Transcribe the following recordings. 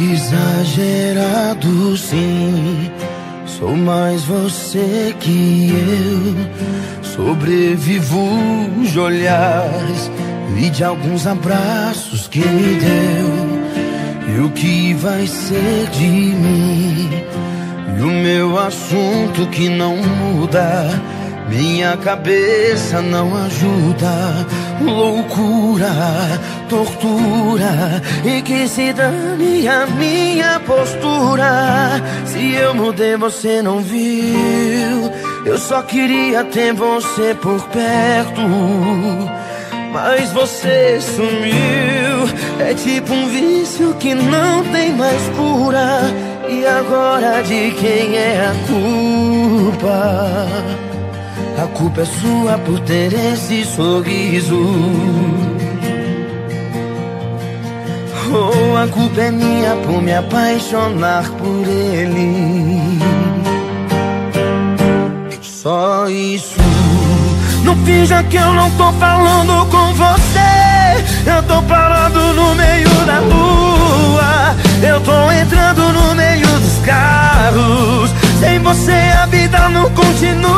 Exagerado sim, sou mais você que eu. Sobrevivo de olhares e de alguns abraços que me deu. E o que vai ser de mim? E o meu assunto que não muda minha cabeça não ajuda. Loucura, tortura. E que se dane a minha postura. Se eu mudei, você não viu. Eu só queria ter você por perto. Mas você sumiu. É tipo um vício que não tem mais cura. E agora de quem é a culpa? A culpa é sua por ter esse sorriso. Oh, a culpa é minha por me apaixonar por ele. Só isso. Não finja que eu não tô falando com você. Eu tô parado no meio da rua. Eu tô entrando no meio dos carros. Sem você a vida não continua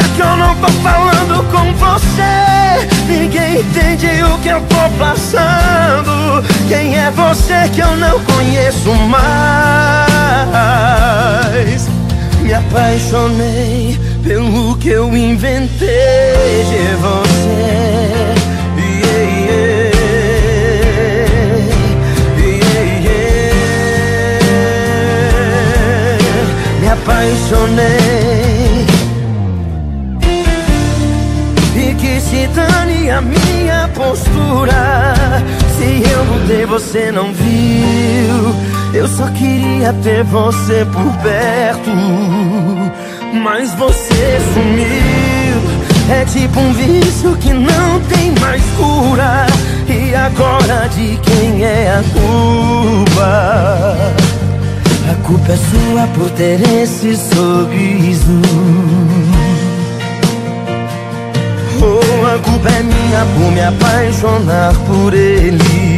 Finja que eu não tô falando com você? Ninguém entende o que eu tô passando. Quem é você que eu não conheço mais? Me apaixonei pelo que eu inventei. De você você não viu. Eu só queria ter você por perto Mas você sumiu. É tipo um vício que não tem mais cura. E agora de quem é a culpa? A culpa é sua por ter esse sorriso. Oh, a culpa é minha por me apaixonar por ele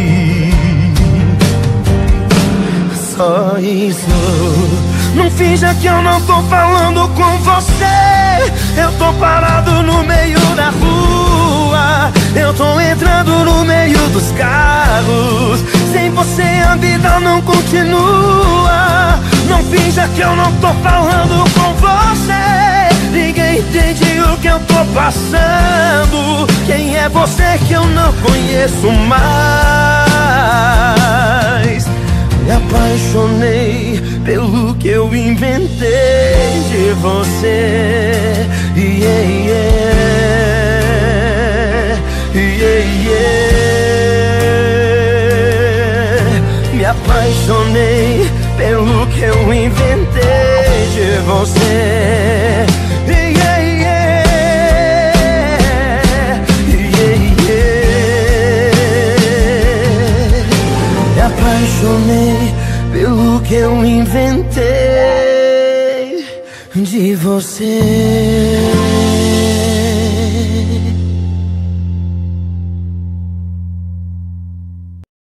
Não finja que eu não tô falando com você. Eu tô parado no meio da rua. Eu tô entrando no meio dos carros. Sem você a vida não continua. Não finja que eu não tô falando com você. Ninguém entende o que eu tô passando. Quem é você que eu não conheço mais apaixonei pelo que eu inventei de você. Apaixonei pelo que eu inventei de você.